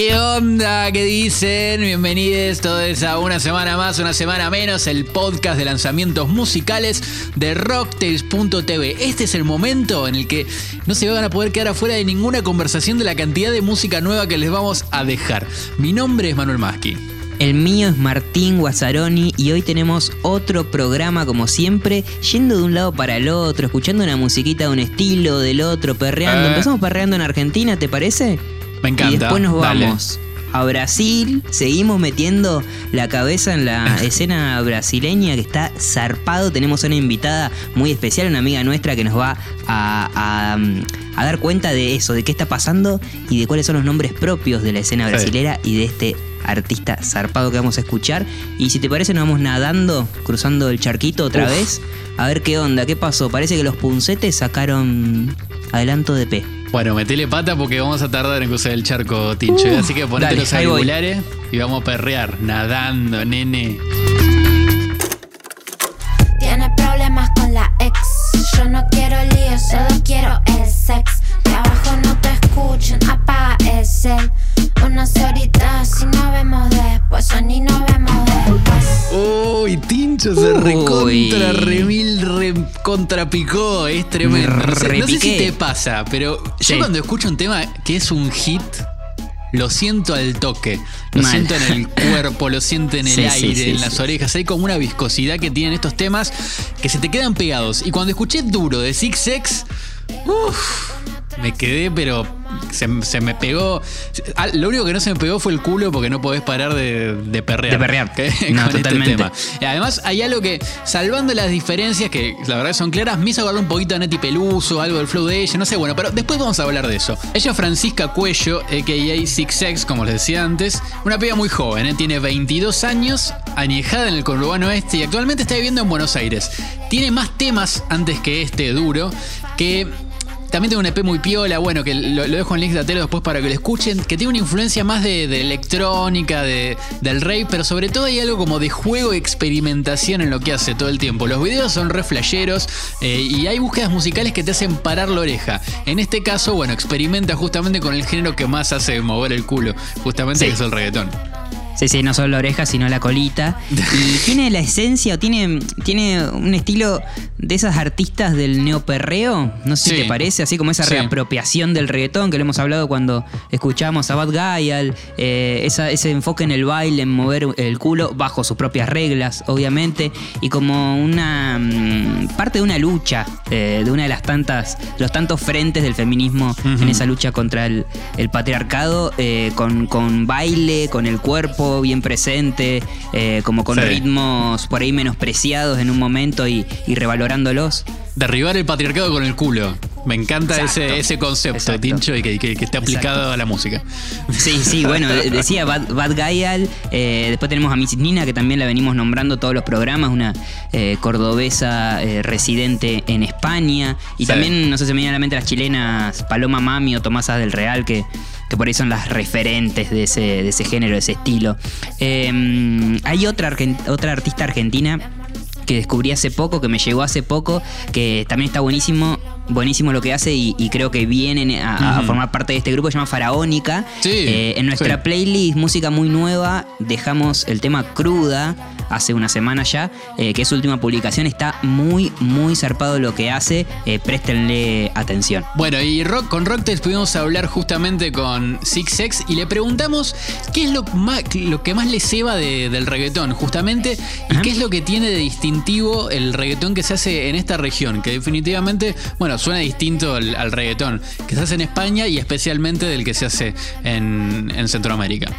¿Qué onda? ¿Qué dicen? Bienvenidos todos a una semana más, una semana menos, el podcast de lanzamientos musicales de Rocktails.tv. Este es el momento en el que no se van a poder quedar afuera de ninguna conversación de la cantidad de música nueva que les vamos a dejar. Mi nombre es Manuel Maschi. El mío es Martín Guazzaroni y hoy tenemos otro programa como siempre, yendo de un lado para el otro, escuchando una musiquita de un estilo, del otro, perreando. Eh. Empezamos perreando en Argentina, ¿te parece? Me encanta. Y después nos Dale. vamos a Brasil, seguimos metiendo la cabeza en la escena brasileña que está zarpado. Tenemos una invitada muy especial, una amiga nuestra que nos va a, a, mm, a dar cuenta de eso, de qué está pasando y de cuáles son los nombres propios de la escena Sí. brasilera y de este artista zarpado que vamos a escuchar. Y si te parece, nos vamos nadando, cruzando el charquito otra Uf. vez, a ver qué onda, qué pasó. Parece que los puncetes sacaron adelanto de P. Bueno, metele pata porque vamos a tardar en cruzar el charco, Tincho. Uh, Así que ponete dale, los auriculares y vamos a perrear, nadando, nene. Tiene problemas con la ex. Yo no quiero lío, solo quiero el sex. Se recontra, remil, recontrapicó. Es tremendo. Me No sé, no sé si te pasa, pero yo cuando escucho un tema que es un hit, lo siento al toque. Lo Mal. siento en el cuerpo, lo siento en el Sí, aire, sí, en las orejas. Hay como una viscosidad que tienen estos temas que se te quedan pegados. Y cuando escuché Duro de Six Sex, uff, me quedé, pero se, se me pegó. Ah, Lo único que no se me pegó fue el culo porque no podés parar de, de perrear. De perrear. No, Con este totalmente. tema. Y además hay algo que, salvando las diferencias que la verdad son claras, me hizo acordar un poquito a Neti Peluso, algo del flow de ella, no sé, bueno, pero después vamos a hablar de eso. Ella es Francisca Cuello, a.k.a. Six X, como les decía antes, una piba muy joven, ¿eh? tiene 22 años, añejada en el conurbano este y actualmente está viviendo en Buenos Aires. Tiene más temas antes que este duro, que también tiene un EP muy piola, bueno, que lo, lo dejo en link de Atero después para que lo escuchen, que tiene una influencia más de, de electrónica, de, del rave, pero sobre todo hay algo como de juego y experimentación en lo que hace todo el tiempo. Los videos son re flasheros eh, y hay búsquedas musicales que te hacen parar la oreja. En este caso, bueno, experimenta justamente con el género que más hace mover el culo, justamente Sí. que es el reggaetón. Sí, sí, no solo la oreja, sino la colita. Y tiene la esencia o tiene, tiene un estilo de esas artistas del neoperreo. No sé Sí. si te parece, así como esa Sí. reapropiación del reggaetón que lo hemos hablado cuando escuchamos a Bad Guy, al, eh, esa- ese enfoque en el baile, en mover el culo bajo sus propias reglas, obviamente. Y como una mm, parte de una lucha, eh, de una de las tantas, los tantos frentes del feminismo en esa lucha contra el, el patriarcado, eh, con, con baile, con el cuerpo bien presente, eh, como con Sí. ritmos por ahí menospreciados en un momento y, y revalorándolos. Derribar el patriarcado con el culo. Me encanta Exacto. ese, ese concepto, Exacto. Tincho, y que, que- que esté aplicado Exacto. a la música. Sí, sí, bueno, de- decía Bad, Bad eh, después tenemos a Miss Nina, que también la venimos nombrando todos los programas, una eh, cordobesa residente en España, y Sí. también, no sé si me viene a la mente las chilenas Paloma Mami o Tomasa del Real, que, que por ahí son las referentes de ese, de ese género, de ese estilo. Eh, hay otra, otra artista argentina que descubrí hace poco, que me llegó hace poco, que también está buenísimo, buenísimo lo que hace y, y creo que viene a, formar parte de este grupo, se llama Faraónica. Sí, Eh, en nuestra sí. playlist Música Muy Nueva dejamos el tema Cruda hace una semana ya, eh, que es su última publicación, está muy, muy zarpado lo que hace, eh, préstenle atención. Bueno, y rock, con Rocktails pudimos hablar justamente con Six X y le preguntamos qué es lo, más, lo que más le ceba de- del reggaetón, justamente, y Ajá. qué es lo que tiene de distintivo el reggaetón que se hace en esta región, que definitivamente, bueno, suena distinto al, al reggaetón que se hace en España y especialmente del que se hace en, en Centroamérica.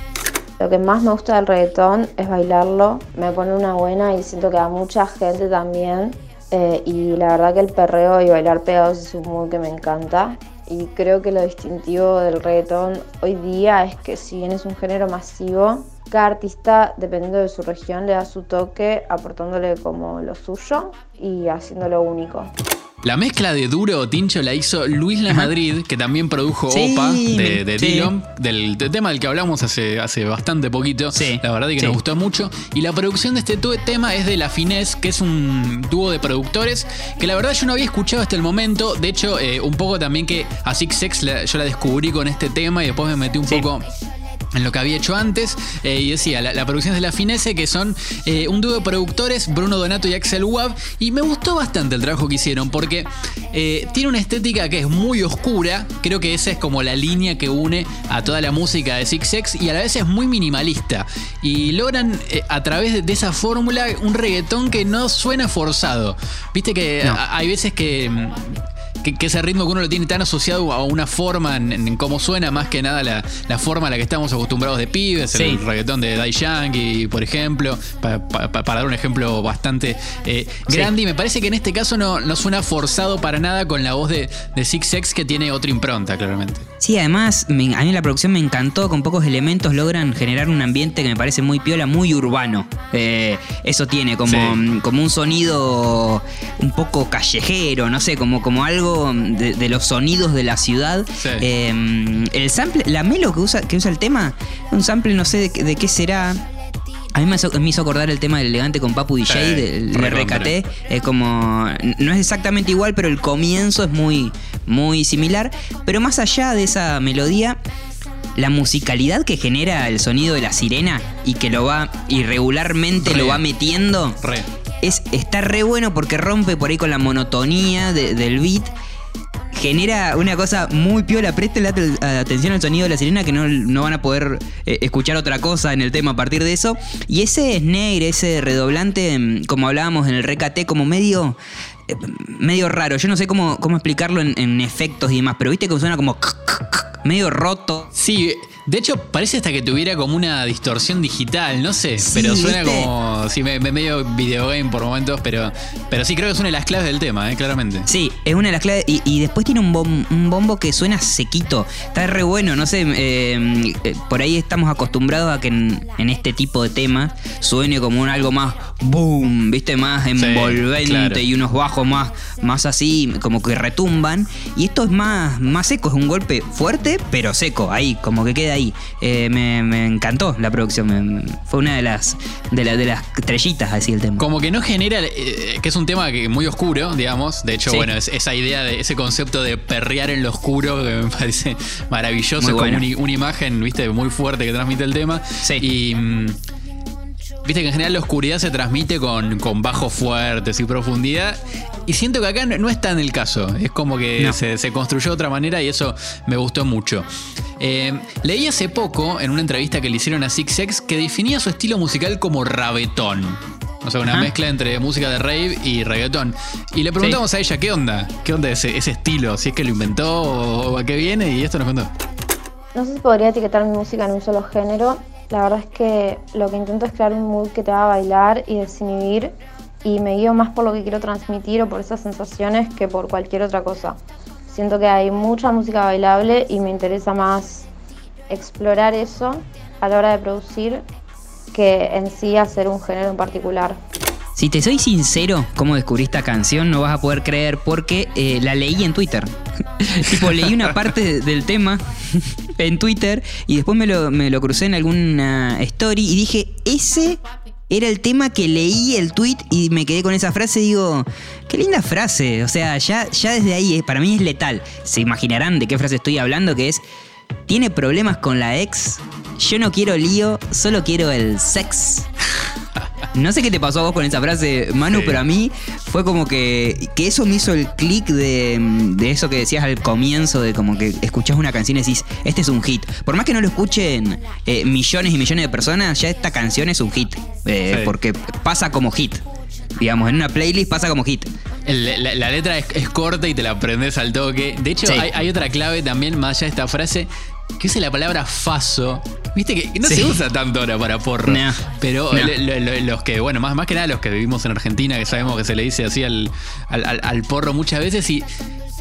Lo que más me gusta del reggaetón es bailarlo, me pone una buena y siento que a mucha gente también. Eh, y la verdad que el perreo y bailar pegados es un mood que me encanta. Y creo que lo distintivo del reggaetón hoy día es que si bien es un género masivo, cada artista, dependiendo de su región, le da su toque, aportándole como lo suyo y haciéndolo único. La mezcla de Duro Tincho la hizo Luis La Madrid, que también produjo Sí, Opa de, de sí. Dillon, del, del tema del que hablamos hace, hace bastante poquito. Sí, La verdad es que sí. nos gustó mucho. Y la producción de este tema es de La Finesse, que es un dúo de productores que la verdad yo no había escuchado hasta el momento. De hecho, eh, un poco también que a Six Sex la- yo la descubrí con este tema y después me metí un Sí. poco en lo que había hecho antes. eh, y decía, la, la producción es de la Finesse, que son eh, un dúo de productores, Bruno Donato y Axel Wab. Y me gustó bastante el trabajo que hicieron, porque eh, tiene una estética que es muy oscura. Creo que esa es como la línea que une a toda la música de Six X y a la vez es muy minimalista. Y logran a través de, de esa fórmula un reggaetón que no suena forzado. Viste que No. a- hay veces que. Mm, que, que ese ritmo que uno lo tiene tan asociado a una forma en, en cómo suena, más que nada la, la forma a la que estamos acostumbrados de pibes, Sí. el reggaetón de Dai Yankee, por ejemplo, pa- pa- pa- para dar un ejemplo bastante eh, Sí. grande. Y me parece que en este caso no, no suena forzado para nada con la voz de, de Six X que tiene otra impronta, claramente. Sí, además, me- a mí la producción me encantó, con pocos elementos logran generar un ambiente que me parece muy piola, muy urbano. Eh, eso tiene como, Sí. como un sonido un poco callejero, no sé, como, como algo de, de los sonidos de la ciudad. Sí. Eh, el sample, la melo que usa, que usa el tema, un sample no sé de, qué- de qué será. A mí me hizo, me hizo acordar el tema del elegante con Papu DJ. RKT. Es como. No es exactamente igual, pero el comienzo es muy, muy similar. Pero más allá de esa melodía, la musicalidad que genera el sonido de la sirena y que lo va irregularmente Re. lo va metiendo. Re. Es, está re bueno porque rompe por ahí con la monotonía de- del beat. Genera una cosa muy piola. Presten atención al sonido de la sirena que no, no van a poder eh, escuchar otra cosa en el tema a partir de eso. Y ese snare, ese redoblante, mm, como hablábamos en el RKT, como medio. eh, medio raro. Yo no sé cómo, cómo explicarlo en, en efectos y demás, pero viste que suena como. medio roto. Sí, de hecho parece hasta que tuviera como una distorsión digital, no sé, Sí, pero suena ¿viste? como, sí, me, me- medio videogame por momentos, pero, pero sí creo que es una de las claves del tema, eh, claramente. Sí, es una de las claves. Y, y después tiene un, bom- un bombo que suena sequito. Está re bueno, no sé. eh, eh, por ahí estamos acostumbrados a que en, en este tipo de temas suene como un algo más boom, ¿viste? Más envolvente claro. y unos bajos más, más así, como que retumban. Y esto es más, más seco, es un golpe fuerte, pero seco, ahí, como que queda ahí. Eh, me, me encantó la producción. me- fue una de las, de, la- de las estrellitas, así el tema. Como que no genera, eh, que es un tema que muy oscuro, digamos. De hecho, Sí. bueno, es- esa idea de ese concepto de perrear en lo oscuro que me parece maravilloso, como una, una imagen, viste, muy fuerte que transmite el tema. Sí. Y mm, viste que en general la oscuridad se transmite con, con bajos fuertes y profundidad. Y siento que acá no, no es tan el caso. Es como que No. se, se construyó de otra manera y eso me gustó mucho. Eh, leí hace poco en una entrevista que le hicieron a Six X que definía su estilo musical como rabetón. O sea, una Ajá. mezcla entre música de rave y reggaetón. Y le preguntamos a ella qué onda, qué onda ese, ese estilo, si es que lo inventó o, o a qué viene, y esto nos contó. No sé si podría etiquetar mi música en un solo género. La verdad es que lo que intento es crear un mood que te haga bailar y desinhibir. Y me guío más por lo que quiero transmitir o por esas sensaciones que por cualquier otra cosa. Siento que hay mucha música bailable y me interesa más explorar eso a la hora de producir que en sí hacer un género en particular. Si te soy sincero, cómo descubrí esta canción, no vas a poder creer porque eh, la leí en Twitter. tipo, leí una parte de- del tema en Twitter y después me lo, me lo crucé en alguna story y dije, ese era el tema que leí el tweet y me quedé con esa frase digo, qué linda frase. O sea, ya, ya desde ahí eh, para mí es letal. Se imaginarán de qué frase estoy hablando, que es, tiene problemas con la ex, yo no quiero lío, solo quiero el sex. No sé qué te pasó a vos con esa frase, Manu, Sí. pero a mí fue como que, que eso me hizo el clic de, de eso que decías al comienzo, de como que escuchás una canción y decís, este es un hit. Por más que no lo escuchen eh, millones y millones de personas, ya esta canción es un hit. eh, Sí. Porque pasa como hit. Digamos, en una playlist pasa como hit. La, la letra es, es corta y te la aprendes al toque. De hecho, Sí. hay, hay otra clave también, más allá de esta frase, que usa la palabra faso. Viste que no Sí. se usa tanto ahora para porro. No. Pero No. lo- lo- lo- los que, bueno, más, más que nada los que vivimos en Argentina, que sabemos que se le dice así al, al- al- al porro muchas veces y.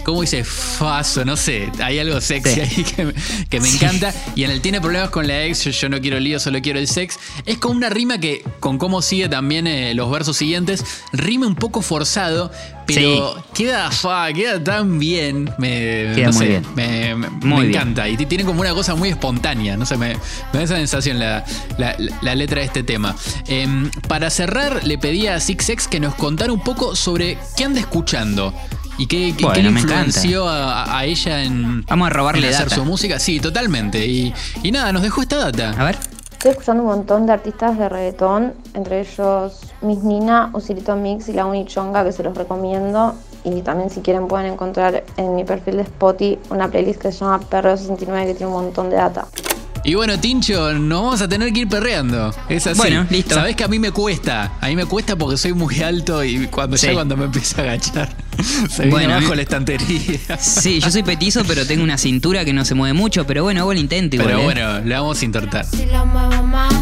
¿Cómo dice faso? No sé, hay algo sexy Sí. ahí que me, que me Sí. encanta. Y en el tiene problemas con la ex, yo, yo no quiero lío, solo quiero el sex. Es como una rima que, con cómo sigue también eh, los versos siguientes, rima un poco forzado, pero queda, fa, queda tan bien. Me, Queda no muy sé, bien. me, me- Muy me bien. encanta. Y tiene como una cosa muy espontánea. No sé, me, me da esa sensación la, la- la letra de este tema. Em, para cerrar, le pedí a Six X que nos contara un poco sobre qué anda escuchando. ¿Y qué, qué- Bueno, qué le influenció a, a ella en, Vamos a robarle en hacer data. su música? Sí, totalmente. Y, y nada, nos dejó esta data. A ver. Estoy escuchando un montón de artistas de reggaetón, entre ellos Miss Nina, Osirito Mix y La Unichonga, que se los recomiendo. Y también si quieren pueden encontrar en mi perfil de Spotify una playlist que se llama Perro 69 que tiene un montón de data. Y bueno, Tincho, nos vamos a tener que ir perreando. Es así. Bueno, listo. Sabés que a mí me cuesta. A mí me cuesta porque soy muy alto y cuando Sí. ya cuando me empieza a agachar, se viene Bueno, abajo la estantería. Sí, yo soy petizo, pero tengo una cintura que no se mueve mucho, pero bueno, hago el intento igual. Pero ¿eh? bueno, le vamos a intentar. Si lo muevo más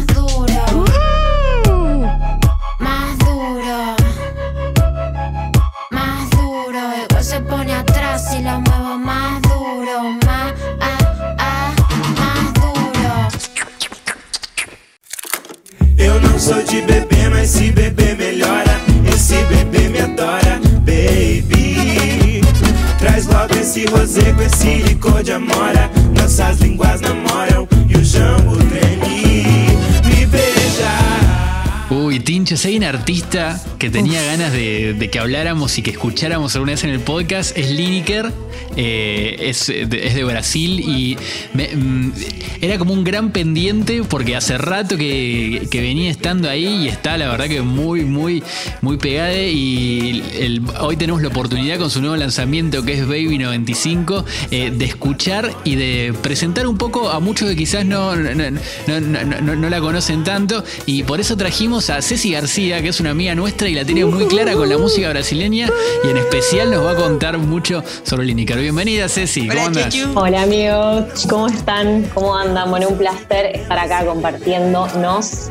licor de amora. Nossas línguas namoram e o jambo treme. Me beija. Uy, Tincho, si hay un artista que tenía ganas de, de que habláramos y que escucháramos alguna vez en el podcast, es Lineker. eh, es, de, es de Brasil y me- mm, era como un gran pendiente porque hace rato que, que venía estando ahí y está la verdad que muy, muy, muy pegada y el- hoy tenemos la oportunidad con su nuevo lanzamiento que es Baby 95 eh, de escuchar y de presentar un poco a muchos que quizás no, no, no- no- no- no- no la conocen tanto y por eso trajimos a Ceci García que es una amiga nuestra y la tiene muy clara con la música brasileña y en especial nos va a contar mucho sobre Lineker. Bienvenida Ceci, ¿cómo Hola, andas? Chechu. Hola amigos, ¿cómo están? ¿Cómo andan? Bueno, un placer estar acá compartiéndonos.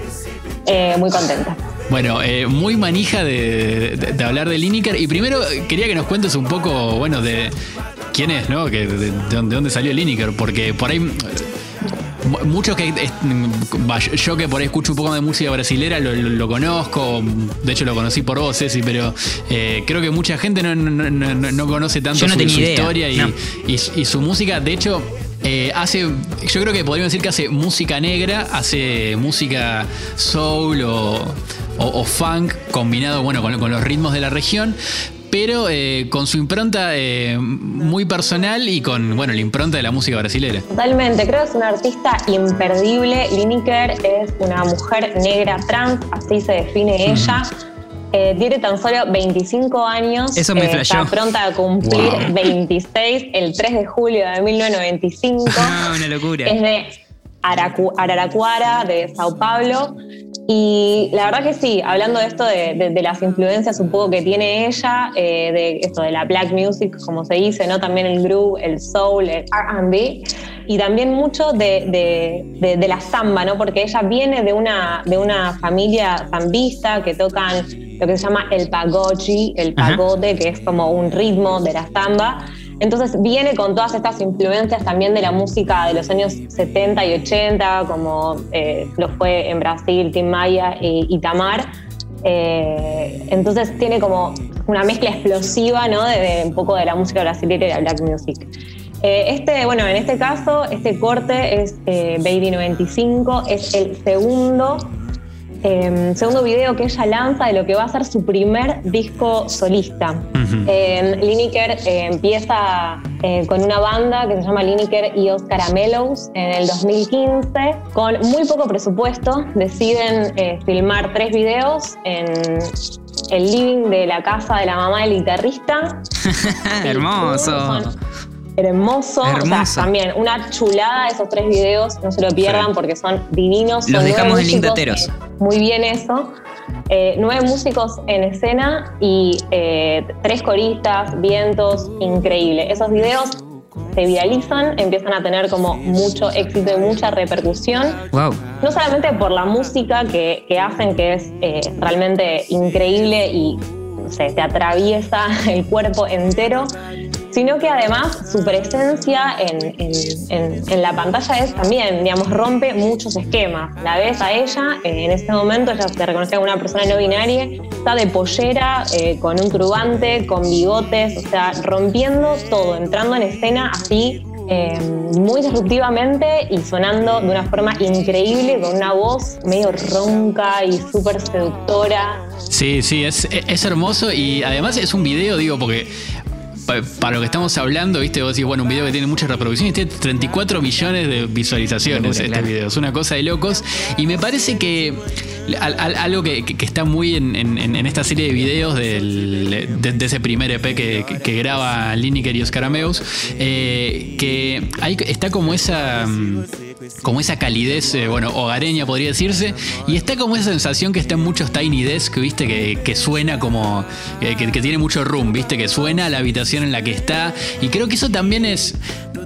Eh, muy contenta. Bueno, eh, muy manija de, de- de hablar de Lineker. Y primero eh, quería que nos cuentes un poco, bueno, de quién es, ¿no? Que, de, de dónde- de dónde salió Lineker. Porque por ahí. eh, mu- Muchos que. yo- que por ahí escucho un poco de música brasilera lo, lo- lo conozco. De hecho, lo conocí por vos, Ceci, pero eh, creo que mucha gente no, no- no- no- no conoce tanto su, historia y, no. y su- y su música. De hecho, eh, hace. Yo creo que podríamos decir que hace música negra, hace música soul o, o- o funk combinado bueno, con, con los ritmos de la región. Pero eh, con su impronta eh, muy personal y con bueno, la impronta de la música brasilera. Totalmente, creo que es una artista imperdible. Lineker es una mujer negra trans, así se define ella. Eh, tiene tan solo 25 años. Eso me eh. Está pronta a cumplir Wow. 26 el 3 de julio de 1995. Ah, una locura. Es de Aracu- de Sao Paulo. Y la verdad que sí, hablando de esto de, de- de las influencias un poco que tiene ella, eh, de esto de la black music, como se dice, ¿no? También el groove, el soul, el RB. Y también mucho de, de- de- de la samba, ¿no? Porque ella viene de una, de una familia zambista que tocan lo que se llama el pagochi, el Ajá. pagote, que es como un ritmo de la samba. Entonces viene con todas estas influencias también de la música de los años 70 y 80, como eh, lo fue en Brasil, Tim Maya y, y Tamar. Eh, entonces tiene como una mezcla explosiva ¿no? de, de un poco de la música brasileña y la black music. Eh, este, bueno, en este caso, este corte es eh, Baby 95, es el segundo eh, segundo video que ella lanza de lo que va a ser su primer disco solista. Eh, Lineker eh, empieza eh, con una banda que se llama Lineker y los Caramelos en el 2015. Con muy poco presupuesto deciden filmar tres videos en el living de la casa de la mamá del guitarrista. Hermoso. Son Hermoso, O Hermoso. sea, también una chulada esos tres videos, no se lo pierdan Sí. porque son divinos. Los son dejamos en link de Teros. eh, Muy bien eso. Eh, nueve músicos en escena y eh, tres coristas, vientos, increíble. Esos videos se viralizan, empiezan a tener como mucho éxito y mucha repercusión Wow. no solamente por la música que, que hacen, que es eh, realmente increíble y no sé, te atraviesa el cuerpo entero, sino que además su presencia en, en- en- la pantalla es también, digamos, rompe muchos esquemas. La ves a ella, eh, en este momento ella se reconoce como una persona no binaria, está de pollera, eh, con un turbante, con bigotes, o sea, rompiendo todo, entrando en escena así eh, muy disruptivamente y sonando de una forma increíble, con una voz medio ronca y súper seductora. Sí, sí, es, es hermoso y además es un video, digo, porque para lo que estamos hablando, viste, vos decís, bueno, un video que tiene muchas reproducciones, tiene 34 millones de visualizaciones este claro. video. Es una cosa de locos. Y me parece que al- al- algo que, está muy en, en- en esta serie de videos del- de, de ese primer EP que, que- que graba Lineker y Oscar Ameus, eh, que ahí está como esa. Como esa calidez, eh, bueno, hogareña podría decirse, y está como esa sensación que está en muchos Tiny Desk, viste, que, suena como, eh, que, tiene mucho room, viste, que suena la habitación en la que está, y creo que eso también es,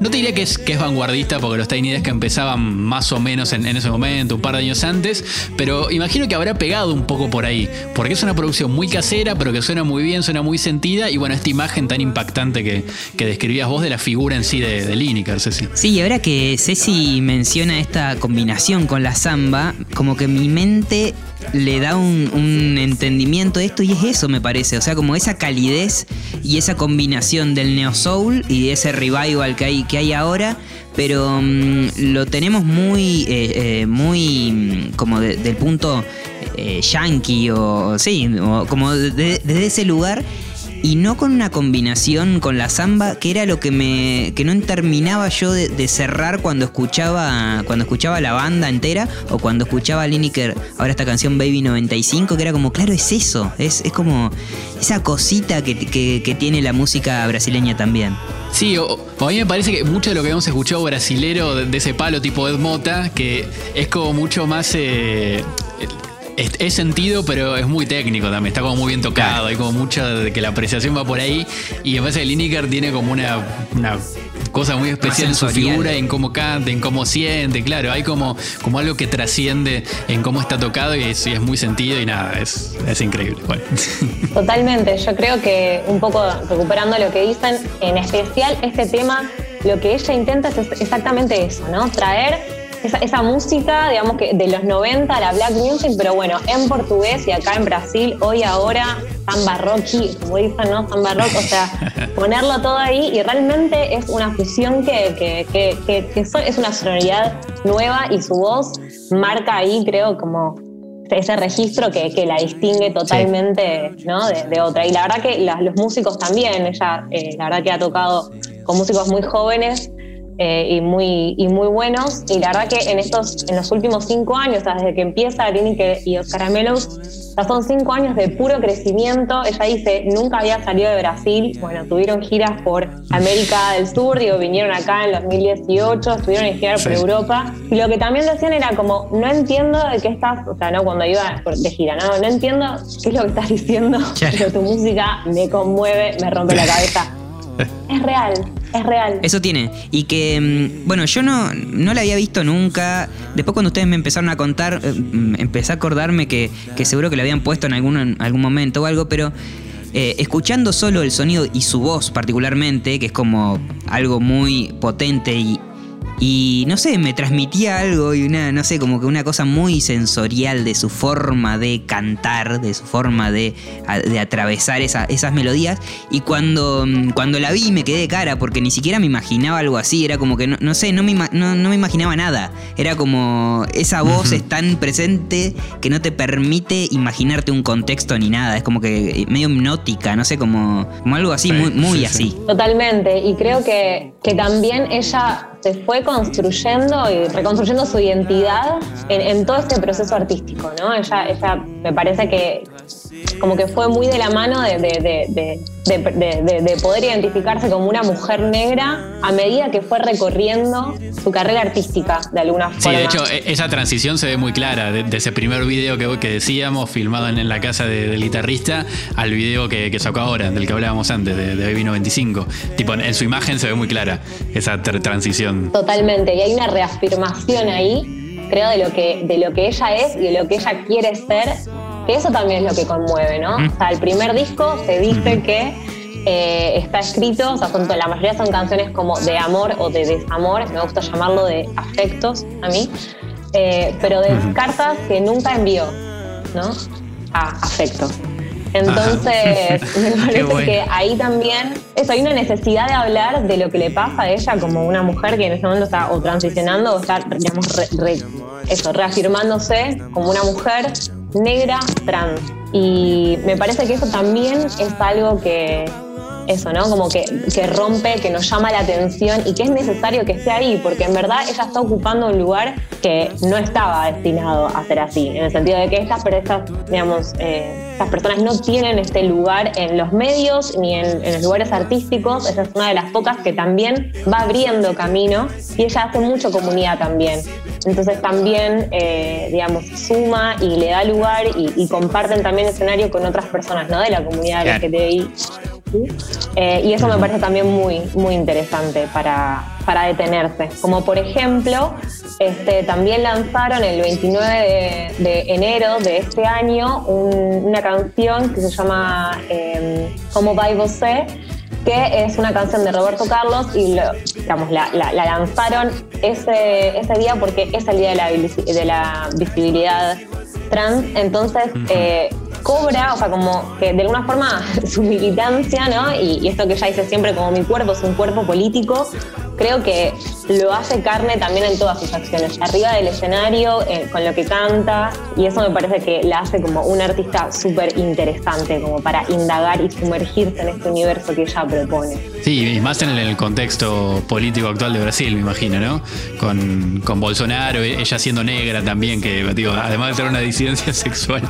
no te diría que es, que es vanguardista, porque los Tiny Desk empezaban más o menos en, ese momento, un par de años antes, pero imagino que habrá pegado un poco por ahí, porque es una producción muy casera, pero que suena muy bien, suena muy sentida, y bueno, esta imagen tan impactante que, que describías vos de la figura en sí de, de Lineker, Ceci. Sí, y ahora que Ceci menciona esta combinación con la samba, como que mi mente le da un, entendimiento de esto y es eso, me parece. O sea, como esa calidez y esa combinación del neo soul y de ese revival que hay, que hay ahora. Pero mm, lo tenemos muy, eh, eh, muy mm, como de- del punto eh, yankee o sí, como de- de- desde ese lugar y no con una combinación con la samba que era lo que me que no terminaba yo de, cerrar cuando escuchaba cuando escuchaba la banda entera o cuando escuchaba Lineker ahora esta canción Baby 95 que era como claro es eso es, es como esa cosita que, que- tiene la música brasileña también. Sí, a mí me parece que mucho de lo que hemos escuchado brasilero de, de ese palo tipo Ed Mota, que es como mucho más... eh, es, es sentido, pero es muy técnico también. Está como muy bien tocado. Hay como mucha de que la apreciación va por ahí. Y me parece que Lineker tiene como una, una cosa muy especial en su figura, en cómo canta, en cómo siente. Claro, hay como, como algo que trasciende en cómo está tocado y es, y es muy sentido y nada, es, es increíble. Bueno. Totalmente, yo creo que un poco recuperando lo que dicen, en especial este tema, lo que ella intenta es exactamente eso, ¿no? Traer esa, esa música, digamos que de los 90, la black music, pero bueno, en portugués y acá en Brasil, hoy, ahora, samba rocky, como dicen, ¿no? Samba rock, o sea, ponerlo todo ahí y realmente es una fusión que, que, que, que- que so- es una sonoridad nueva y su voz marca ahí, creo, como ese registro que, que la distingue totalmente ¿no? de, de otra. Y la verdad que la- los músicos también, ella eh, la verdad que ha tocado con músicos muy jóvenes eh, y, muy, y muy buenos. Y la verdad que en, estos, en los últimos cinco años, o sea, desde que empieza Lineker y Oscar Caramelos, ya son cinco años de puro crecimiento. Ella dice, nunca había salido de Brasil. Bueno, tuvieron giras por América del Sur, digo, vinieron acá en 2018, estuvieron en girar por Sí. Europa. Y lo que también decían era como, no entiendo de qué estás, o sea, no cuando iba de gira, no, no entiendo qué es lo que estás diciendo, pero tu música me conmueve, me rompe la cabeza. Es real, es real. Eso tiene. Y que, mm, bueno, yo no, no la había visto nunca. Después cuando ustedes me empezaron a contar, eh, mm, empecé a acordarme que, que seguro que la habían puesto en algún, en algún momento o algo, pero eh, escuchando solo el sonido y su voz particularmente, que es como algo muy potente y... Y no sé, me transmitía algo y una, no sé, como que una cosa muy sensorial de su forma de cantar, de su forma de, de atravesar esa- esas melodías. Y cuando, mm, cuando la vi me quedé de cara porque ni siquiera me imaginaba algo así. Era como que, no, no sé, no me, no, no me imaginaba nada. Era como esa voz es tan presente que no te permite imaginarte un contexto ni nada. Es como que medio hipnótica, no sé, como, como algo así, Sí, muy, muy sí, así. sí. Totalmente, y creo que, que también ella se fue construyendo y reconstruyendo su identidad en, en todo este proceso artístico, ¿no? Ella, ella me parece que como que fue muy de la mano de, de- de- de- de- de- de- de poder identificarse como una mujer negra a medida que fue recorriendo su carrera artística de alguna Sí, forma. de hecho, e- esa transición se ve muy clara de, ese primer video que, que decíamos, filmado en, en la casa de- del guitarrista, al video que, que sacó ahora, del que hablábamos antes, de, de Baby 95. Tipo, en, en su imagen se ve muy clara esa tr- transición. Totalmente, y hay una reafirmación ahí, creo, de lo que, de lo que ella es y de lo que ella quiere ser, que eso también es lo que conmueve, ¿no? O sea, el primer disco se dice que eh, está escrito, o sea, son, la mayoría son canciones como de amor o de desamor, me gusta llamarlo de afectos a mí, eh, pero de cartas que nunca envió, ¿no? A afecto. Entonces, me parece bueno. que ahí también, eso, hay una necesidad de hablar de lo que le pasa a ella como una mujer que en ese momento está o transicionando o está, digamos, re- re- eso, reafirmándose como una mujer negra trans. Y me parece que eso también es algo que, eso, ¿no? Como que, que rompe, que nos llama la atención y que es necesario que esté ahí, porque en verdad ella está ocupando un lugar que no estaba destinado a ser así, en el sentido de que estas, estas digamos, eh, estas personas no tienen este lugar en los medios ni en, en, los lugares artísticos. Esa es una de las pocas que también va abriendo camino y ella hace mucho comunidad también. Entonces también, eh, digamos, suma y le da lugar y, y, comparten también escenario con otras personas ¿no? de la comunidad claro. LGTBI. Eh, y eso me parece también muy, muy interesante para, para detenerse. Como por ejemplo, este, también lanzaron el 29 de, de enero de este año un, una canción que se llama eh, Como vai você, que es una canción de Roberto Carlos y lo, digamos, la, la, la, lanzaron ese, ese día porque es el día de la, de la visibilidad trans. Entonces, eh, cobra, o sea, como que de alguna forma su militancia, ¿no? Y, esto que ella dice siempre, como mi cuerpo es un cuerpo político, creo que lo hace carne también en todas sus acciones, arriba del escenario, eh, con lo que canta, y eso me parece que la hace como una artista súper interesante, como para indagar y sumergirse en este universo que ella propone. Sí, y más en el contexto político actual de Brasil, me imagino, ¿no? Con, con Bolsonaro, ella siendo negra también, que digo, además de tener una disidencia sexual,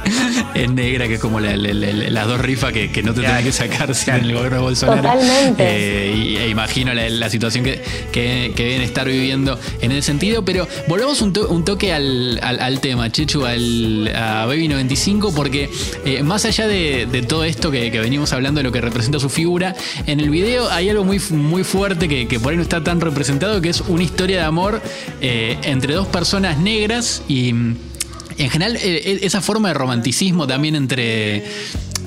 es negra, que es como la, la, la, las dos rifas que, que no te claro, tienen que sacarse claro. en el gobierno de Bolsonaro. Totalmente. Eh, y, e imagino la, situación que, que, que, deben estar viviendo en ese sentido, pero volvamos un, to, un toque al, al, tema, Chechu, al, a Baby 95, porque eh, más allá de, todo esto que, venimos hablando de lo que representa su figura, en el video hay algo muy, muy fuerte que, que, por ahí no está tan representado, que es una historia de amor eh, entre dos personas negras y en general eh, esa forma de romanticismo también entre...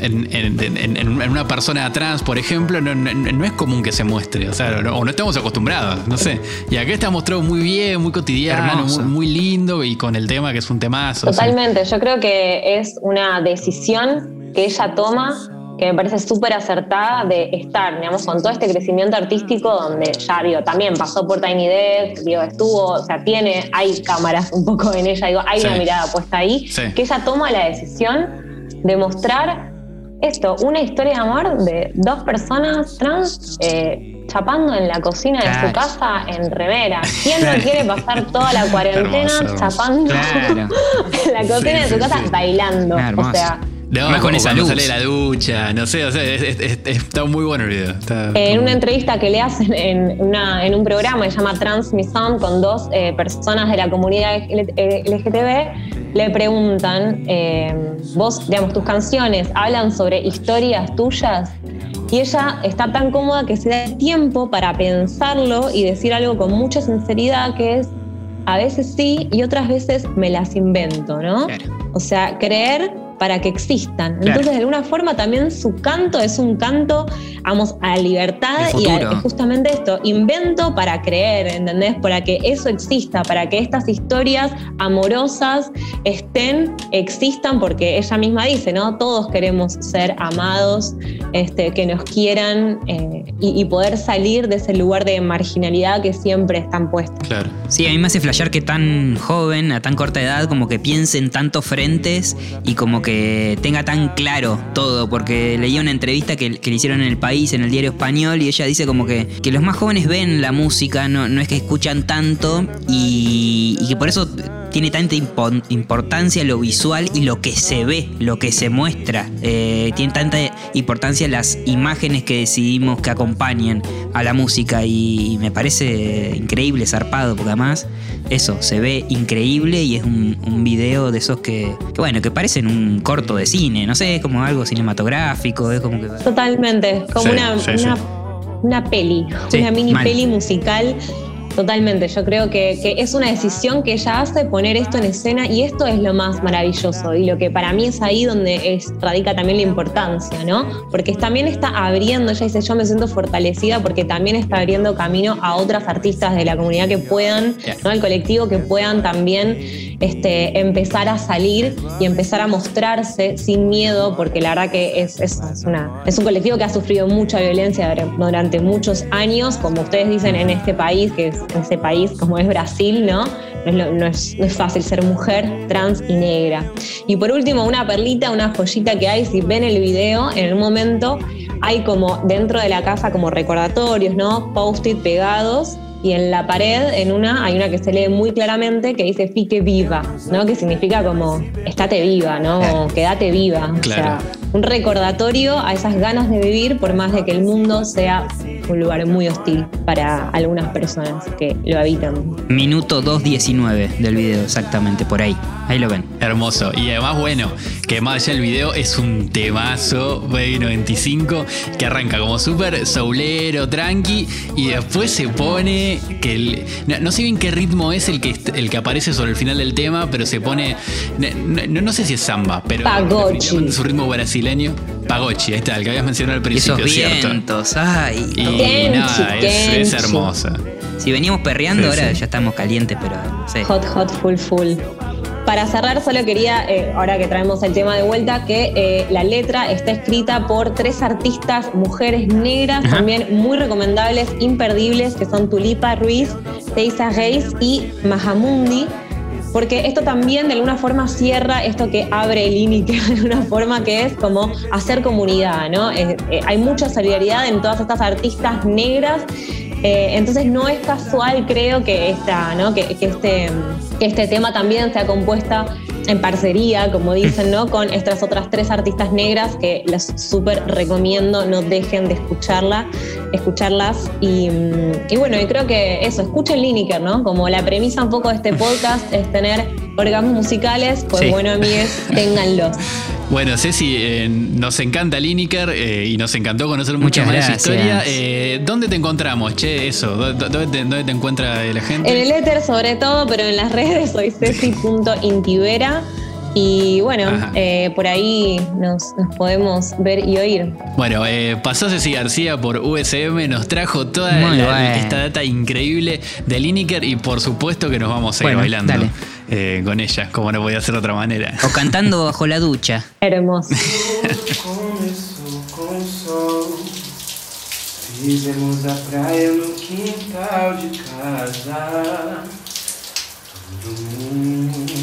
En, en, en, en, una persona trans, por ejemplo, no, no, no, es común que se muestre, o sea, no, o no estamos acostumbrados, no sé. Y acá está mostrado muy bien, muy cotidiano, muy, muy, lindo y con el tema que es un temazo. Totalmente, o sea. yo creo que es una decisión que ella toma que me parece súper acertada de estar, digamos, con todo este crecimiento artístico donde ya, digo, también pasó por Tiny Desk, digo, estuvo, o sea, tiene, hay cámaras un poco en ella, digo, hay sí. una mirada puesta ahí, sí. que ella toma la decisión de mostrar esto, una historia de amor de dos personas trans eh, chapando en la cocina claro. de su casa en remera. ¿Quién no quiere pasar toda la cuarentena hermoso, chapando claro. en la cocina sí, de su casa bailando? O sea, no, Más con esa luz. sale de la ducha, no sé, o sea, es, es, es, está muy bueno el video. Está en una entrevista que le hacen en, una, en un programa que se llama Transmission con dos eh, personas de la comunidad LGTB, le preguntan, eh, vos, digamos, tus canciones hablan sobre historias tuyas y ella está tan cómoda que se da tiempo para pensarlo y decir algo con mucha sinceridad que es, a veces sí y otras veces me las invento, ¿no? Claro. O sea, creer para que existan. Claro. Entonces, de alguna forma, también su canto es un canto, vamos, a libertad y a, justamente esto, invento para creer, ¿entendés? Para que eso exista, para que estas historias amorosas estén, existan, porque ella misma dice, ¿no? Todos queremos ser amados, este, que nos quieran eh, y, y, poder salir de ese lugar de marginalidad que siempre están puestos. Claro. Sí, a mí me hace flashear que tan joven, a tan corta edad, como que piense en tantos frentes y como que tenga tan claro todo, porque leí una entrevista que, le hicieron en el país, en el diario español, y ella dice como que, que los más jóvenes ven la música, no, no es que escuchan tanto, y, y que por eso tiene tanta importancia lo visual y lo que se ve, lo que se muestra. Eh, tiene tanta importancia las imágenes que decidimos que acompañen a la música y me parece increíble, zarpado, porque además eso, se ve increíble y es un, un video de esos que, que, bueno, que parecen un corto de cine, no sé, es como algo cinematográfico, es como que... Totalmente, como sí, una, sí, una, sí. una, peli, una mini mal. peli musical Totalmente, yo creo que, que, es una decisión que ella hace poner esto en escena y esto es lo más maravilloso y lo que para mí es ahí donde es, radica también la importancia, ¿no? Porque también está abriendo, ella dice, yo me siento fortalecida porque también está abriendo camino a otras artistas de la comunidad que puedan, ¿no? El colectivo que puedan también este, empezar a salir y empezar a mostrarse sin miedo, porque la verdad que es, es, es, una, es un colectivo que ha sufrido mucha violencia durante muchos años, como ustedes dicen, en este país, que es en ese país como es Brasil, ¿no? No es, no, es, no es, fácil ser mujer, trans y negra. Y por último, una perlita, una joyita que hay, si ven el video, en un momento hay como dentro de la casa como recordatorios, ¿no? Post-it pegados y en la pared, en una, hay una que se lee muy claramente que dice fique viva, ¿no? Que significa como estate viva, ¿no? Quédate viva. O sea, un recordatorio a esas ganas de vivir por más de que el mundo sea un lugar muy hostil para algunas personas que lo habitan. Minuto 2.19 del video, exactamente, por ahí. Ahí lo ven. Hermoso. Y además, bueno, que más allá del video es un temazo, Baby 95, que arranca como súper soulero, tranqui, y después se pone que el, no, sé bien qué ritmo es el que, el que aparece sobre el final del tema, pero se pone, no, no sé si es samba, pero su ritmo brasileño. Pagochi, ahí está, el que habías mencionado al principio, Esos ¿cierto? vientos, ay. Y Kenchi, nada, es, hermosa. Si veníamos perreando, Sí, ahora sí. ya estamos calientes, pero. Hot, hot, full, full. Para cerrar, solo quería, eh, ahora que traemos el tema de vuelta, que eh, la letra está escrita por tres artistas, mujeres negras, Ajá. también muy recomendables, imperdibles, que son Tulipa Ruiz, Teisa Reis y Mahamundi. Porque esto también de alguna forma cierra esto que abre el INICE de alguna forma, que es como hacer comunidad, ¿no? Eh, hay mucha solidaridad en todas estas artistas negras eh, entonces no es casual, creo, que, esta, ¿no? que este, que este tema también sea compuesta en parcería, como dicen, ¿no? con estas otras tres artistas negras que las súper recomiendo, no dejen de escucharla, escucharlas. Y, mm, y bueno, y creo que eso, escuchen Lineker, ¿no? Como la premisa un poco de este podcast es tener orgasmos musicales, pues Sí. bueno, amigues, ténganlos. Bueno, Ceci, eh, nos encanta Lineker eh, y nos encantó conocer mucho Muchas más de su historia. Eh, ¿Dónde te encontramos, che? Eso, ¿dó- dó- ¿dónde te, dónde te encuentra la gente? En el éter sobre todo, pero en las redes soy ceci.intivera. Y bueno, eh, por ahí nos, nos podemos ver y oír. Bueno, eh, pasó Ceci García por USM, nos trajo toda la- esta data increíble de Lineker y por supuesto que nos vamos a ir Bueno, bailando dale. Eh, con ella, como no podía ser de otra manera. O cantando bajo la ducha. Hermoso. Fizemos a praia no quintal de casa. Tudo muito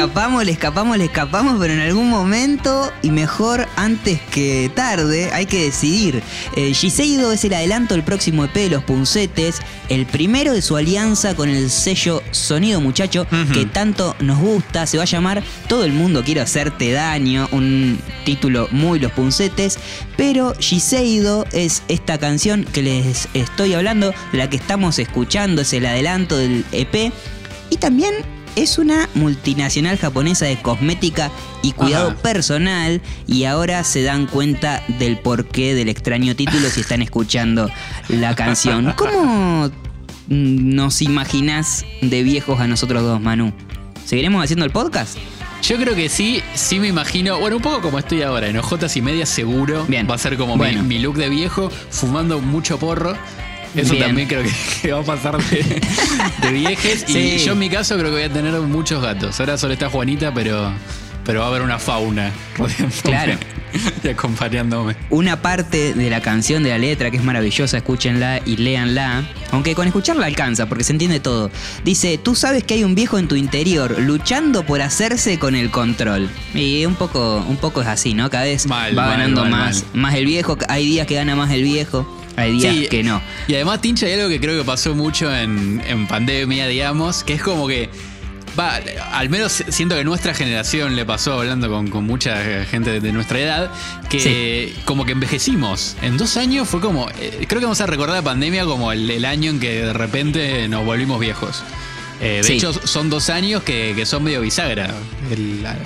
escapamos, le escapamos, le escapamos, pero en algún momento, y mejor antes que tarde, hay que decidir. Eh, Shiseido es el adelanto del próximo EP de Los Puncetes, el primero de su alianza con el sello Sonido Muchacho, que tanto nos gusta. Se va a llamar Todo el mundo quiere hacerte daño, un título muy Los Puncetes, pero Shiseido es esta canción que les estoy hablando, de la que estamos escuchando, es el adelanto del EP. Y también es una multinacional japonesa de cosmética y cuidado Ajá. personal. Y ahora se dan cuenta del porqué del extraño título si están escuchando la canción. ¿Cómo nos imaginás de viejos a nosotros dos, Manu? ¿Seguiremos haciendo el podcast? Yo creo que sí, sí me imagino, bueno, un poco como estoy ahora, en ojotas y medias seguro. Bien. Va a ser como mi, look de viejo, fumando mucho porro. Eso Bien. también creo que, que va a pasar de, de viejes. Sí. Y yo en mi caso creo que voy a tener muchos gatos. Ahora solo está Juanita, pero, pero va a haber una fauna Claro. y acompañándome. Una parte de la canción, de la letra, que es maravillosa, escúchenla y léanla. Aunque con escucharla alcanza, porque se entiende todo. Dice, tú sabes que hay un viejo en tu interior luchando por hacerse con el control. Y un poco, un poco es así, ¿no? Cada vez Mal, va mal, ganando mal, más, más el viejo. Hay días que gana más el viejo, hay días Sí, que no. Y además, Tincha, hay algo que creo que pasó mucho en, en pandemia, digamos, que es como que. Va, al menos siento que nuestra generación le pasó hablando con, con mucha gente de nuestra edad, que como que envejecimos. En dos años fue como. eh, creo que vamos a recordar la pandemia como el, el año en que de repente nos volvimos viejos. Eh, de Sí. hecho, son dos años que, que son medio bisagra el- la-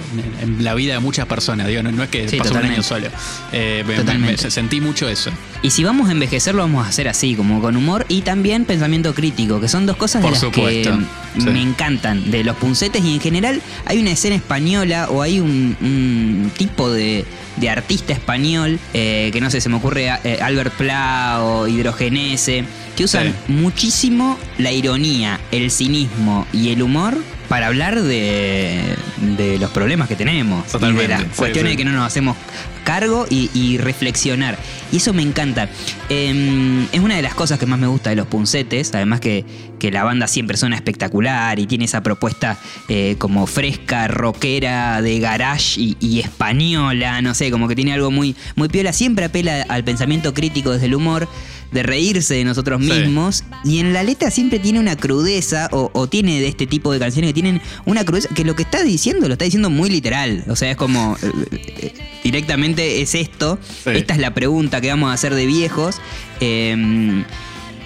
en la vida de muchas personas. Digo, no, no es que Sí, pasó un año solo. Eh, me- sentí mucho eso. Y si vamos a envejecer, lo vamos a hacer así, como con humor y también pensamiento crítico, que son dos cosas de las supuesto, que sí. me encantan, de los puncetes. Y en general hay una escena española o hay un, un tipo de, de artista español, eh, que no sé, se me ocurre eh, Albert Pla o Hidrogenese, que usan Sí. muchísimo la ironía, el cinismo y el humor para hablar de, de los problemas que tenemos y de las sí, cuestiones sí. que no nos hacemos cargo y, y reflexionar. Y eso me encanta. Eh, es una de las cosas que más me gusta de los puncetes, además que, que la banda siempre suena espectacular y tiene esa propuesta eh, como fresca, rockera, de garage y, y española, no sé, como que tiene algo muy, muy piola. Siempre apela al pensamiento crítico desde el humor, de reírse de nosotros Sí. mismos. Y en la letra siempre tiene una crudeza, o, o tiene de este tipo de canciones que tienen una crudeza, que lo que está diciendo lo está diciendo muy literal. O sea, es como eh, eh, directamente es esto. Sí. Esta es la pregunta que vamos a hacer de viejos. Eh,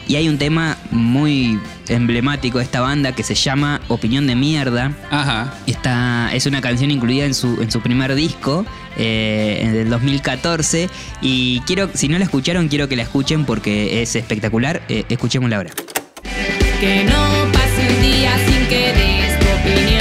y hay un tema muy emblemático de esta banda que se llama Opinión de Mierda. Ajá. Esta es una canción incluida en su, en su primer disco eh, del 2014 y quiero, si no la escucharon, quiero que la escuchen porque es espectacular. Eh, escuchémosla ahora. Que no pase un día sin que des tu opinión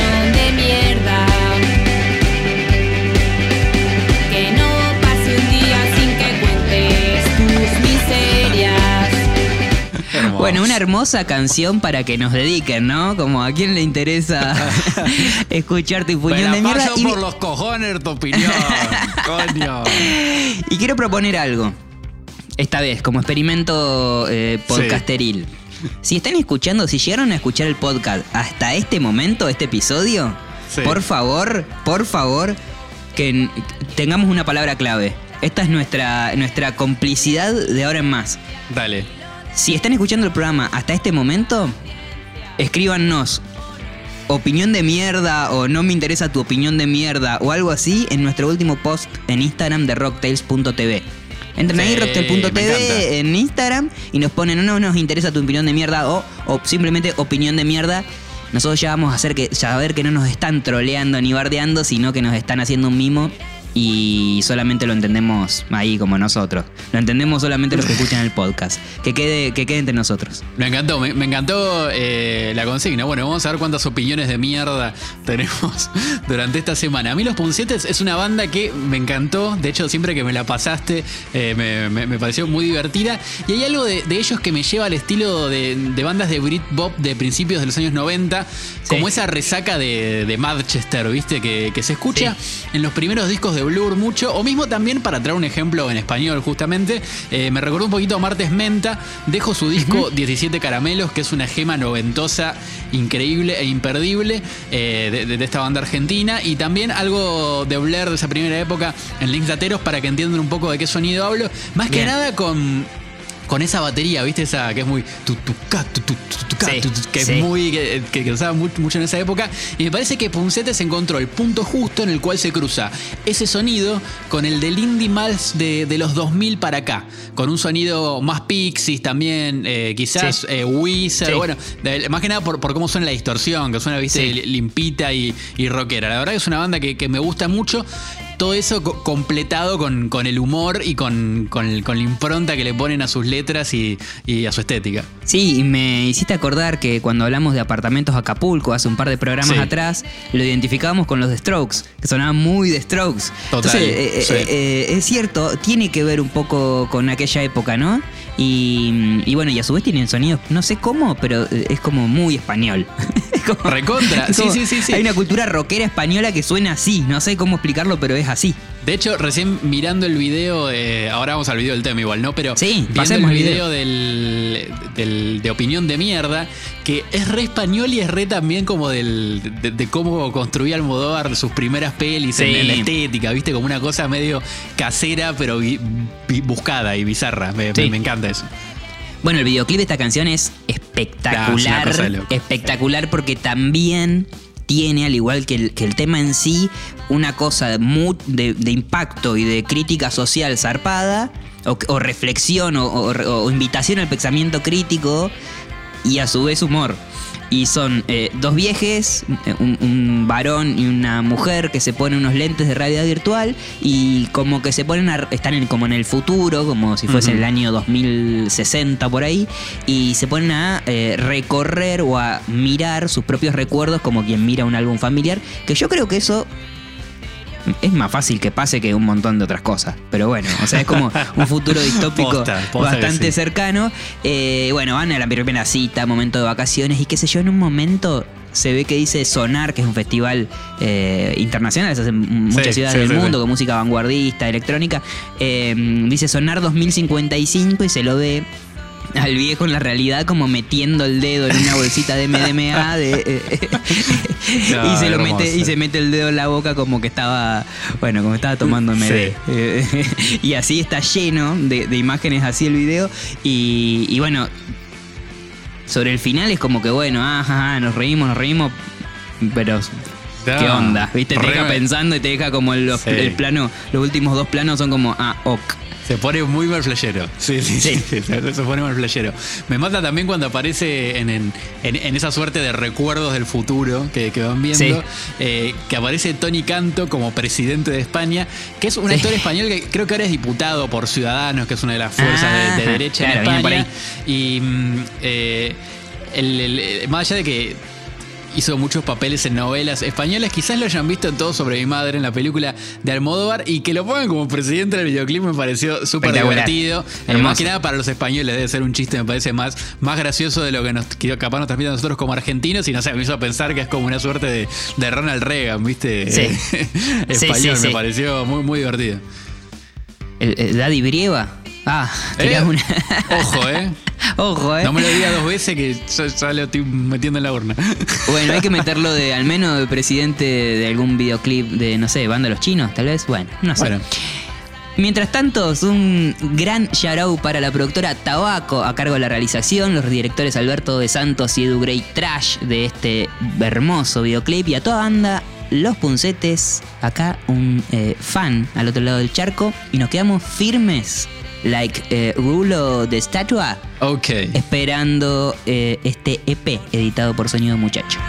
Bueno, una hermosa canción para que nos dediquen, ¿no? Como a quién le interesa escuchar tu opinión de mierda. paso Y, por los cojones tu opinión. Coño. y quiero proponer algo. Esta vez, como experimento eh, podcasteril. Si están escuchando, si llegaron a escuchar el podcast hasta este momento, este episodio, Sí. por favor, por favor, que tengamos una palabra clave. Esta es nuestra, nuestra complicidad de ahora en más. Dale. Si están escuchando el programa hasta este momento, escríbanos opinión de mierda o no me interesa tu opinión de mierda o algo así en nuestro último post en Instagram de rocktails.tv. Entren ahí, Sí, rocktails.tv en Instagram y nos ponen no nos interesa tu opinión de mierda o, o simplemente opinión de mierda. Nosotros ya vamos a hacer que, saber que no nos están troleando ni bardeando, sino que nos están haciendo un mimo y solamente lo entendemos ahí como nosotros. Lo entendemos solamente los que escuchan el podcast. Que quede, que quede entre nosotros. Me encantó, me, me encantó eh, la consigna. Bueno, vamos a ver cuántas opiniones de mierda tenemos durante esta semana. A mí Los Puncetes es una banda que me encantó. De hecho, siempre que me la pasaste eh, me, me- me pareció muy divertida. Y hay algo de, de ellos que me lleva al estilo de, de bandas de Britpop de principios de los años 90. Como esa resaca de, de Manchester, ¿viste? Que, que se escucha en los primeros discos de Blur mucho. O mismo también, para traer un ejemplo en español justamente, eh, me recordó un poquito a Martes Menta. Dejo su disco 17 Caramelos, que es una gema noventosa, increíble e imperdible eh, de, esta banda argentina. Y también algo de Blair de esa primera época en Links Dateros para que entiendan un poco de qué sonido hablo. Más que nada con con esa batería, ¿viste? Esa que es muy. que es muy. que, que, que usaba mucho, en esa época. Y me parece que Puncetes encontró el punto justo en el cual se cruza ese sonido con el del indie más de, de los 2000 para acá. Con un sonido más Pixies también, eh, quizás Sí. eh. Sí. Bueno, de- más que nada por, por cómo suena la distorsión, que suena, ¿viste? Sí. li- Limpita y, y rockera. La verdad que es una banda que, que me gusta mucho. Todo eso co- completado con, con el humor y con, con, la impronta que le ponen a sus letras y, y a su estética. Sí, y me hiciste acordar que cuando hablamos de apartamentos Acapulco hace un par de programas Sí. atrás, lo identificábamos con los de Strokes, que sonaban muy de Strokes. Total, Entonces, eh, sí. eh, eh, es cierto, tiene que ver un poco con aquella época, ¿no? Y, y bueno, y a su vez tienen sonidos, no sé cómo, pero eh, es como muy español. Es como- Recontra, sí, sí, sí, sí. Hay una cultura rockera española que suena así, no sé cómo explicarlo, pero es así. De hecho, recién mirando el video, eh, ahora vamos al video del tema igual, ¿no? Pero Sí, viendo el video, del, del- de opinión de mierda, que es re español y es re también como del, de, de cómo construía Almodóvar sus primeras pelis en, Sí. en la estética, ¿viste? Como una cosa medio casera, pero bi- bi- buscada y bizarra. Me, Sí. me- me encanta eso. Bueno, el videoclip de esta canción es es espectacular. espectacular porque también tiene, al igual que el, que el tema en sí, una cosa de, de- impacto y de crítica social zarpada, o, reflexión, o invitación al pensamiento crítico. y a su vez humor. Y son eh, dos viejes, eh, un, un varón y una mujer que se ponen unos lentes de realidad virtual y como que se ponen a, están en- como en el futuro, como si fuese el año 2060 por ahí, y se ponen a eh, recorrer o a mirar sus propios recuerdos como quien mira un álbum familiar, que yo creo que eso es más fácil que pase que un montón de otras cosas. Pero bueno, o sea, es como un futuro distópico Posta, posta que bastante sí. cercano. Eh, bueno, van a la primera cita, momento de vacaciones y qué sé yo, en un momento se ve que dice Sonar, que es un festival eh, internacional, se hace en muchas Sí, ciudades sí, del sí, mundo, con música vanguardista, electrónica. Eh, dice Sonar 2055 y se lo ve al viejo en la realidad como metiendo el dedo en una bolsita de MDMA de, eh, No, y se lo hermoso. mete y se mete el dedo en la boca como que estaba bueno como estaba tomando MD Sí. Eh, y así está lleno de, de imágenes así el video y, y bueno sobre el final es como que bueno ajá, ajá, nos reímos nos reímos pero ¿Qué Ah, onda? ¿Viste? Te deja pensando y te deja como los, Sí. el plano, los últimos dos planos son como, ah, ok. Se pone muy mal flashero. Sí, sí, sí. Se pone mal flashero. Me mata también cuando aparece en, en- en- en esa suerte de recuerdos del futuro que, que van viendo, Sí. eh, que aparece Tony Canto como presidente de España, que es un Sí. actor español que creo que ahora es diputado por Ciudadanos, que es una de las fuerzas de- de, Ajá, derecha claro, en España. Y mm, eh, el- el- más allá de que hizo muchos papeles en novelas españolas. Quizás lo hayan visto en todo sobre mi madre en la película de Almodóvar y que lo pongan como presidente del videoclip me pareció súper divertido. Eh, más que nada para los españoles debe ser un chiste, me parece más, más gracioso de lo que nos que capaz nos transmite a nosotros como argentinos y no sé, me hizo pensar que es como una suerte de, de Ronald Reagan, ¿viste? Sí. Español, sí, sí. me pareció muy, muy divertido. El, el Daddy Brieva. Ah, Eh, una. Ojo, ¿eh? Ojo, eh. No me lo diga dos veces que ya, ya lo estoy metiendo en la urna. Bueno, hay que meterlo de al menos de presidente de algún videoclip de, no sé, banda Los Chinos, tal vez. Bueno, no sé. Bueno. Mientras tanto, es un gran shout out para la productora Tabaco a cargo de la realización, los directores Alberto de Santos y Edu Grey Trash de este hermoso videoclip y a toda banda Los Puncetes, acá un eh, fan al otro lado del charco y nos quedamos firmes, like eh, rulo de estatua, Ok. esperando eh, este EP editado por Sonido Muchacho.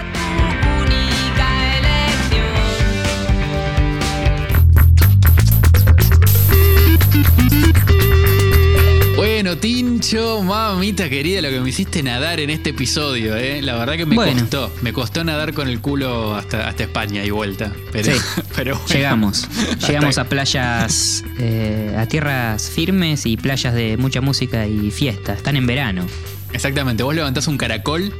Bueno, Tincho, mamita querida, lo que me hiciste nadar en este episodio, ¿eh? La verdad que me Bueno. costó. Me costó nadar con el culo hasta, hasta España y vuelta. Pero, Sí. pero bueno. Llegamos. Llegamos a playas, eh, a tierras firmes y playas de mucha música y fiesta. Están en verano. Exactamente. Vos levantás un caracol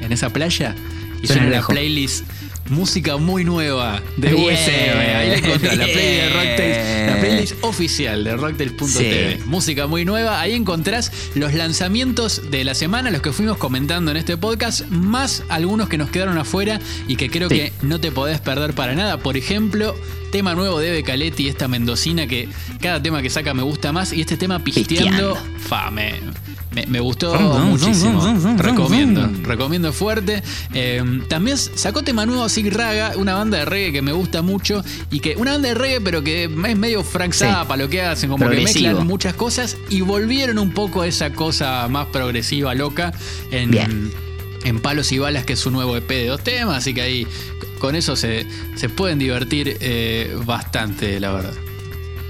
en esa playa y Suena la playlist música muy nueva de Bien. USB. Ahí la encontrás, la playlist de Rocktails, la playlist oficial de Rocktails.tv. Sí. Música muy nueva. Ahí encontrás los lanzamientos de la semana, los que fuimos comentando en este podcast, más algunos que nos quedaron afuera y que creo Sí. que no te podés perder para nada. Por ejemplo, tema nuevo de Eve Caletti, esta mendocina que cada tema que saca me gusta más y este tema pisteando, Pisteando. fa, me, me- me gustó muchísimo. Recomiendo, recomiendo fuerte. Eh, también sacó tema nuevo Sig Raga, una banda de reggae que me gusta mucho y que una banda de reggae pero que es medio Frank Sí. Zappa lo que hacen, como que mezclan muchas cosas y volvieron un poco a esa cosa más progresiva, loca en, Bien. en Palos y Balas, que es su nuevo EP de dos temas, así que ahí con eso se, se pueden divertir eh, bastante, la verdad.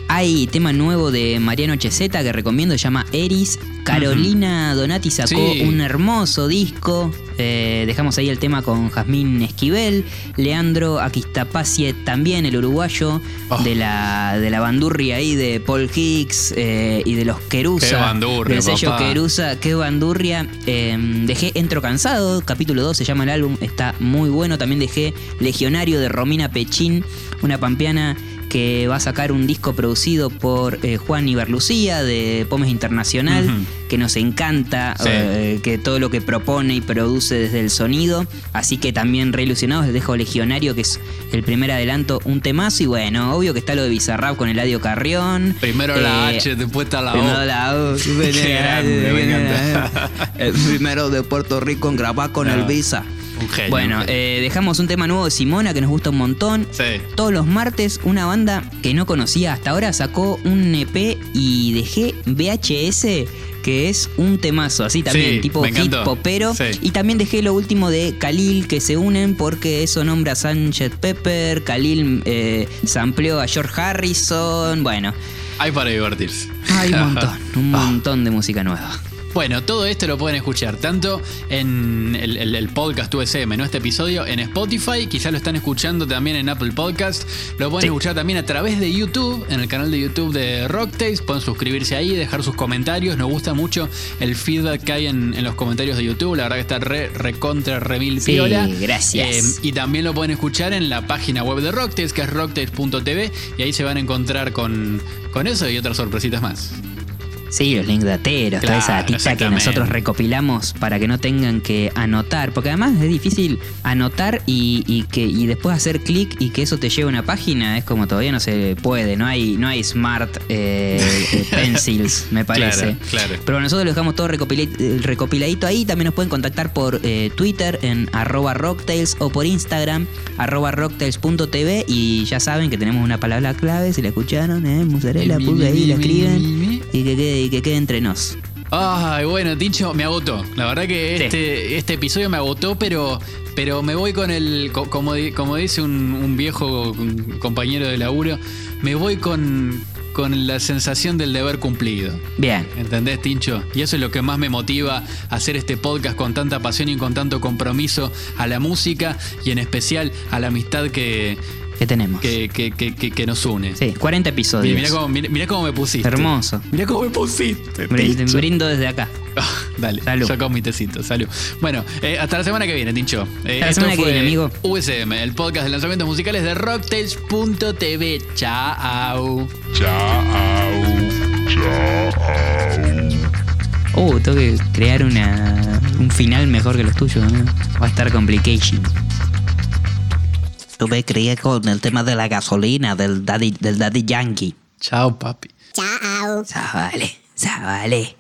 Hay tema nuevo de Mariano Cheseta que recomiendo, se llama Eris. Carolina Donati sacó Sí. un hermoso disco. Eh, dejamos ahí el tema con Jazmín Esquivel. Leandro Aquistapacie también, el uruguayo, Oh. de, la, de la bandurria ahí de Paul Hicks eh, y de los Querusa. Qué bandurria, Del sello papá. Querusa, qué bandurria. Eh, dejé Entro Cansado, capítulo 2 se llama el álbum, está muy bueno. También dejé Legionario de Romina Pechín, una pampeana que va a sacar un disco producido por eh, Juan Iberlucía de Pomes Internacional, que nos encanta, Sí. eh, que todo lo que propone y produce desde el sonido. Así que también re ilusionados, les dejo Legionario, que es el primer adelanto, un temazo. Y bueno, obvio que está lo de Bizarrap con Eladio Carrión. Primero la Eh, H, después está la Primero O. la O. Qué grande, me encanta. El primero de Puerto Rico en grabar con No. el Visa. Un genio, Bueno, eh, dejamos un tema nuevo de Simona que nos gusta un montón. Sí. Todos los martes, una banda que no conocía hasta ahora sacó un EP y dejé VHS que es un temazo, así también, Sí, tipo hit popero. Sí. Y también dejé lo último de Khalil, que se unen porque eso nombra a Sánchez Pepper, Khalil eh, sampleó a George Harrison, bueno, Hay para divertirse. hay un montón, un montón de música nueva. Bueno, todo esto lo pueden escuchar tanto en el, el- el podcast USM, ¿no? Este episodio en Spotify, quizás lo están escuchando también en Apple Podcast, lo pueden Sí. escuchar también a través de YouTube, en el canal de YouTube de Rocktails, pueden suscribirse ahí, dejar sus comentarios, nos gusta mucho el feedback que hay en, en los comentarios de YouTube, la verdad que está re, recontra, re mil Sí, piola. gracias. Eh, y también lo pueden escuchar en la página web de Rocktails, que es rocktails.tv, y ahí se van a encontrar con, con eso y otras sorpresitas más. Sí, los links dateros, toda esa Claro, datita que nosotros recopilamos para que no tengan que anotar. Porque además es difícil anotar y, y que, y después hacer clic y que eso te lleve a una página. Es como todavía no se puede. No hay, no hay smart eh, eh, pencils, me parece. Claro, claro. Pero nosotros lo dejamos todo recopila- recopiladito ahí. También nos pueden contactar por eh, Twitter en arroba rocktails o por Instagram arroba rocktails.tv y ya saben que tenemos una palabra clave, si la escucharon, ¿eh? Mozzarella, pulga ahí, la escriben. Y que quede, y que quede entre nos. Ay, bueno, Tincho, me agotó. La verdad que Sí. este, este episodio me agotó, pero, pero me voy con el. co- Como, como dice un, un viejo compañero de laburo, me voy con, con la sensación del deber cumplido. Bien. ¿Entendés, Tincho? Y eso es lo que más me motiva a hacer este podcast con tanta pasión y con tanto compromiso a la música y en especial a la amistad que, ¿Qué tenemos? que, que- que- que- que nos une. Sí, 40 episodios. Mirá cómo, mirá- mirá cómo me pusiste. Hermoso. Mirá cómo me pusiste. Brin- Tincho. Brindo desde acá. Dale, Salud. yo con mi tecito, salud. Bueno, eh, hasta la semana que viene, Tincho. Eh, Hasta la semana que fue viene, amigo. USM, el podcast de lanzamientos musicales de Rocktails.tv. Chao. Oh, tengo que crear una, un final mejor que los tuyos, ¿no? Va a estar complication. Yo me crié con el tema de la gasolina del Daddy, del daddy Yankee. Chao, papi. Vale, vale.